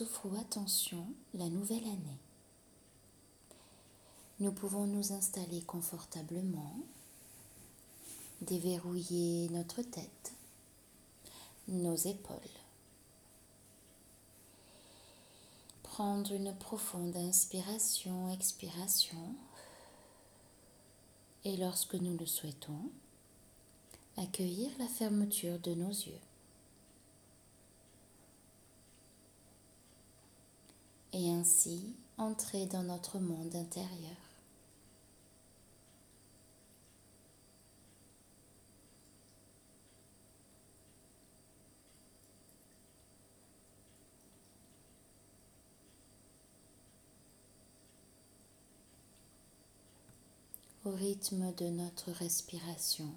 Souffrons attention la nouvelle année. Nous pouvons nous installer confortablement, déverrouiller notre tête, nos épaules. Prendre une profonde inspiration, expiration. Et lorsque nous le souhaitons, accueillir la fermeture de nos yeux. Et ainsi entrer dans notre monde intérieur. Au rythme de notre respiration,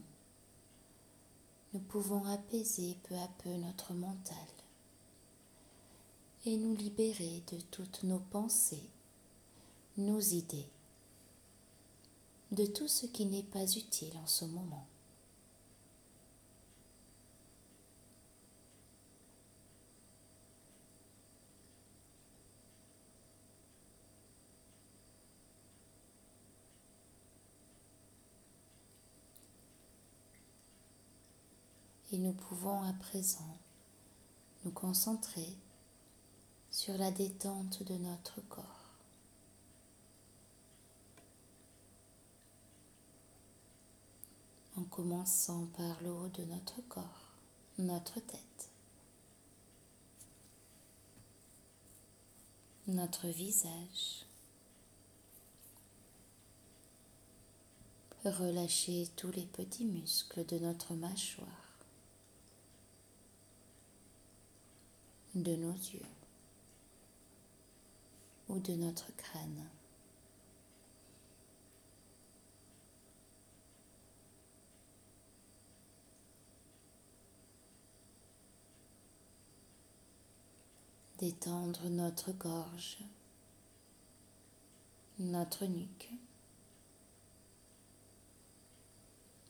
nous pouvons apaiser peu à peu notre mental et nous libérer de toutes nos pensées, nos idées, de tout ce qui n'est pas utile en ce moment. Et nous pouvons à présent nous concentrer sur la détente de notre corps. En commençant par le haut de notre corps, notre tête, notre visage. Relâcher tous les petits muscles de notre mâchoire. de nos yeux de notre crâne. Détendre notre gorge, notre nuque.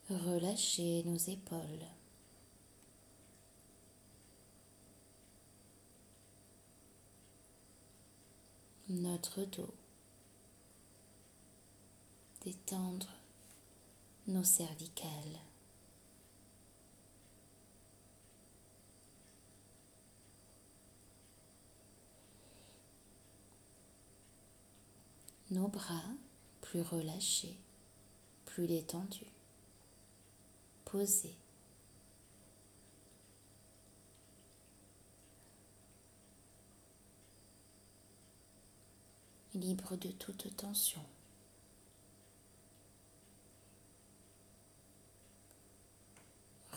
Relâcher nos épaules. Notre dos, détendre nos cervicales. Nos bras plus relâchés, plus détendus, posés. Libre de toute tension.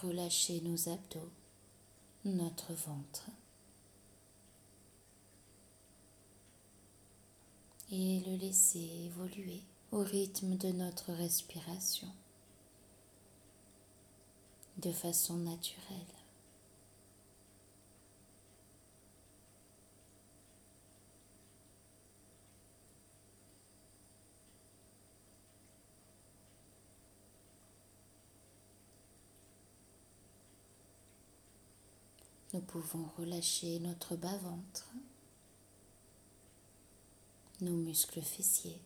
Relâchez nos abdos, notre ventre et le laisser évoluer au rythme de notre respiration de façon naturelle. Nous pouvons relâcher notre bas-ventre, nos muscles fessiers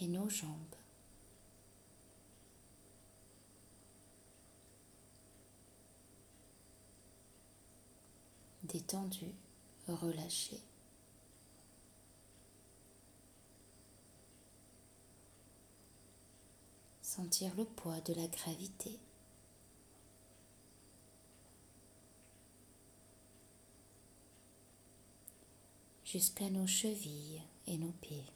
et nos jambes. Détendus, relâchés. Sentir le poids de la gravité jusqu'à nos chevilles et nos pieds.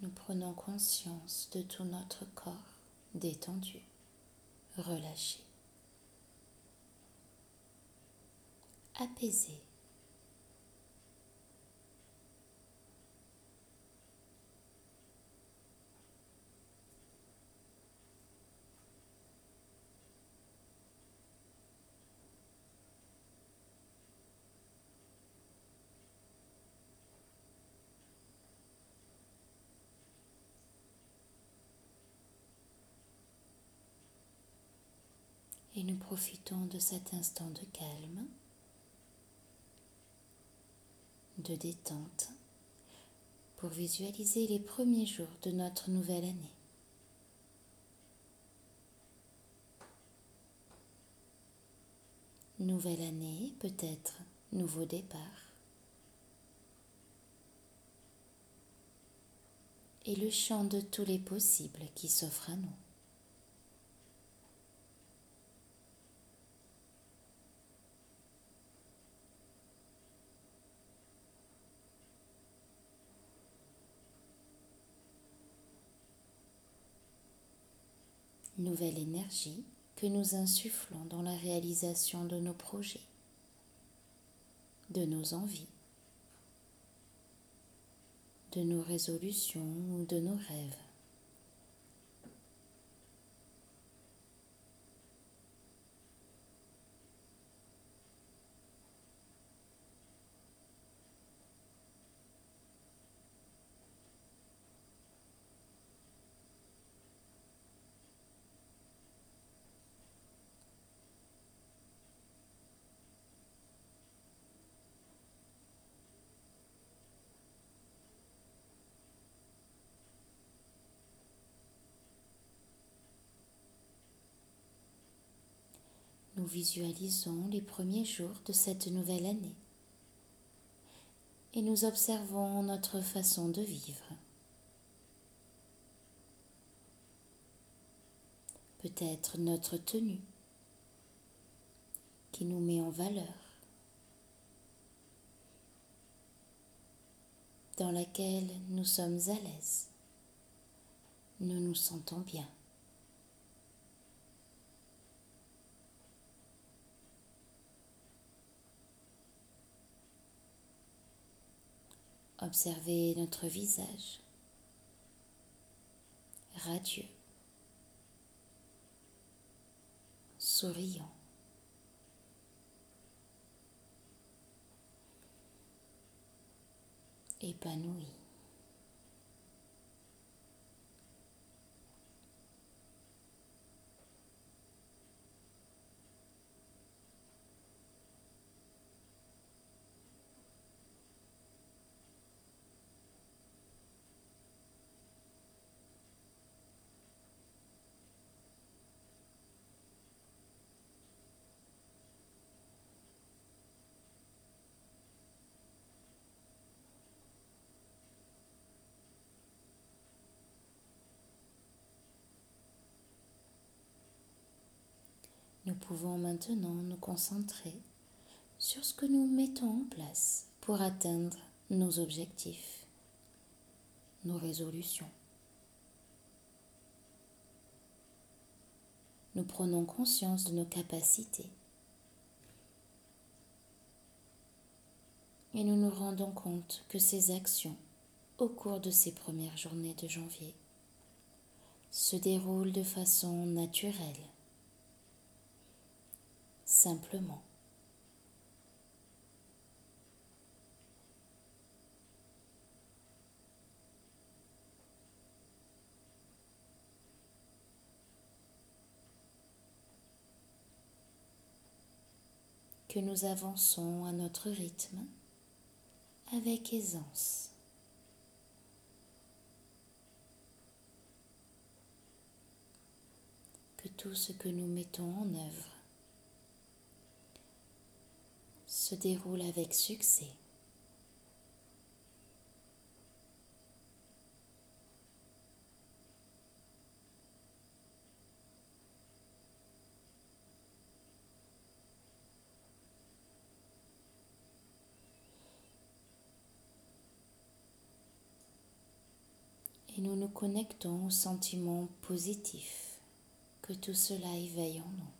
nous prenons conscience de tout notre corps détendu, relâché, apaisé. Et nous profitons de cet instant de calme, de détente, pour visualiser les premiers jours de notre nouvelle année. Nouvelle année, peut-être nouveau départ. Et le champ de tous les possibles qui s'offrent à nous. Nouvelle énergie que nous insufflons dans la réalisation de nos projets, de nos envies, de nos résolutions ou de nos rêves. nous visualisons les premiers jours de cette nouvelle année et nous observons notre façon de vivre. Peut-être notre tenue qui nous met en valeur, dans laquelle nous sommes à l'aise, nous nous sentons bien. Observez notre visage radieux, souriant. épanoui. Nous pouvons maintenant nous concentrer sur ce que nous mettons en place pour atteindre nos objectifs, nos résolutions. Nous prenons conscience de nos capacités et nous nous rendons compte que ces actions au cours de ces premières journées de janvier se déroulent de façon naturelle simplement. que nous avançons à notre rythme avec aisance. Que tout ce que nous mettons en œuvre se déroule avec succès. Et nous nous connectons aux sentiments positifs que tout cela éveille en nous.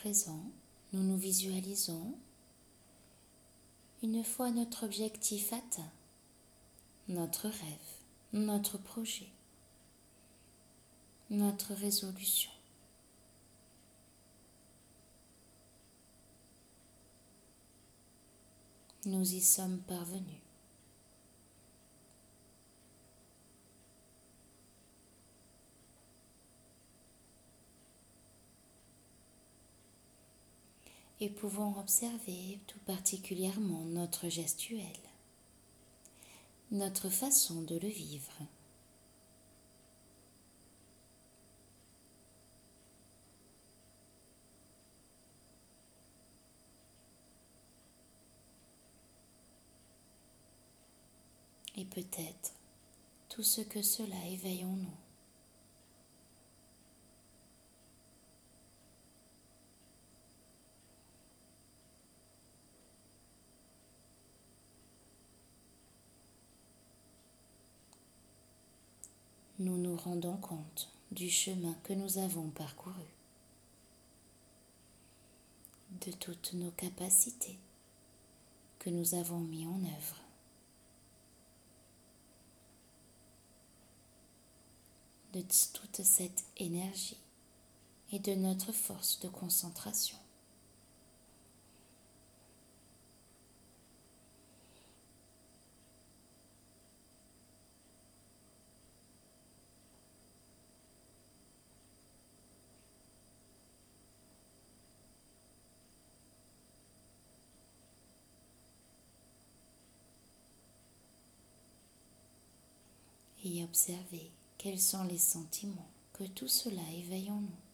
Présent, nous nous visualisons une fois notre objectif atteint, notre rêve, notre projet, notre résolution. Nous y sommes parvenus. Et pouvons observer tout particulièrement notre gestuel, notre façon de le vivre. Et peut-être tout ce que cela éveille en nous. Nous nous rendons compte du chemin que nous avons parcouru, de toutes nos capacités que nous avons mis en œuvre. de toute cette énergie et de notre force de concentration. Observer quels sont les sentiments que tout cela éveille en nous.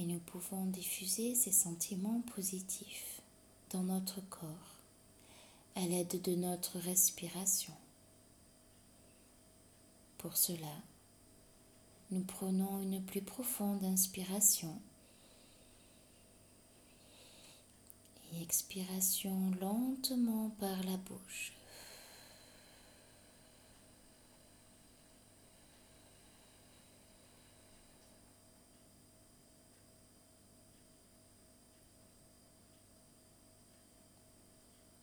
Et nous pouvons diffuser ces sentiments positifs dans notre corps à l'aide de notre respiration. Pour cela, nous prenons une plus profonde inspiration et expiration lentement par la bouche.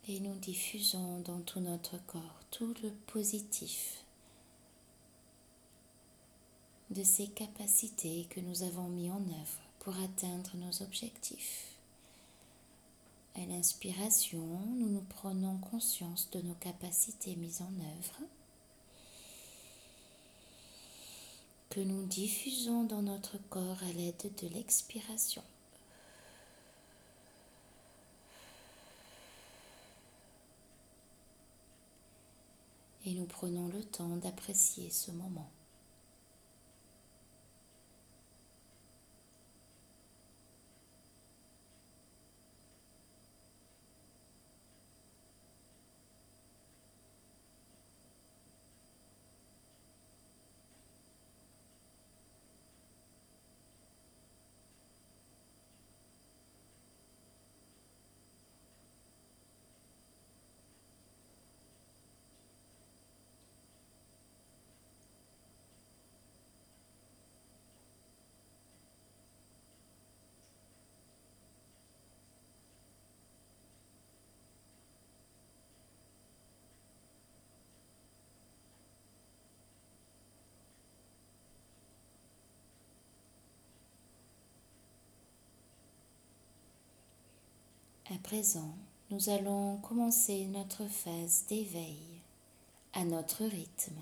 Et nous diffusons dans tout notre corps tout le positif de ces capacités que nous avons mis en œuvre pour atteindre nos objectifs. À l'inspiration, nous nous prenons conscience de nos capacités mises en œuvre que nous diffusons dans notre corps à l'aide de l'expiration. et prenons le temps d'apprécier ce moment. À présent, nous allons commencer notre phase d'éveil à notre rythme.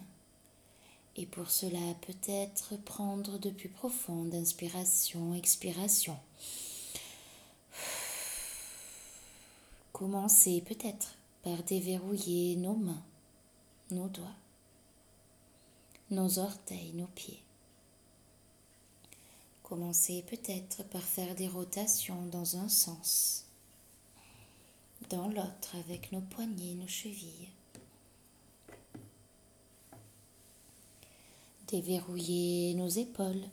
Et pour cela, peut-être prendre de plus profondes inspirations, expirations. Commencer peut-être par déverrouiller nos mains, nos doigts, nos orteils, nos pieds, commencer peut-être par faire des rotations dans un sens, dans l'autre avec nos poignets, nos chevilles. Déverrouiller nos épaules,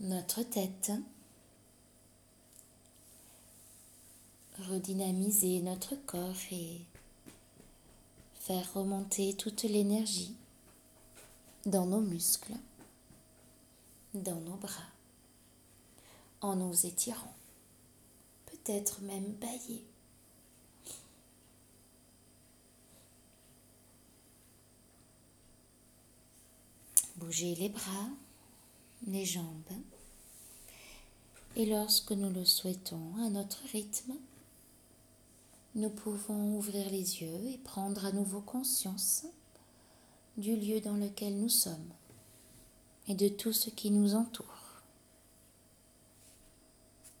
notre tête, redynamiser notre corps et faire remonter toute l'énergie dans nos muscles, dans nos bras, en nous étirant, peut-être même bailler. Bouger les bras, les jambes. Et lorsque nous le souhaitons, à notre rythme, nous pouvons ouvrir les yeux et prendre à nouveau conscience du lieu dans lequel nous sommes et de tout ce qui nous entoure.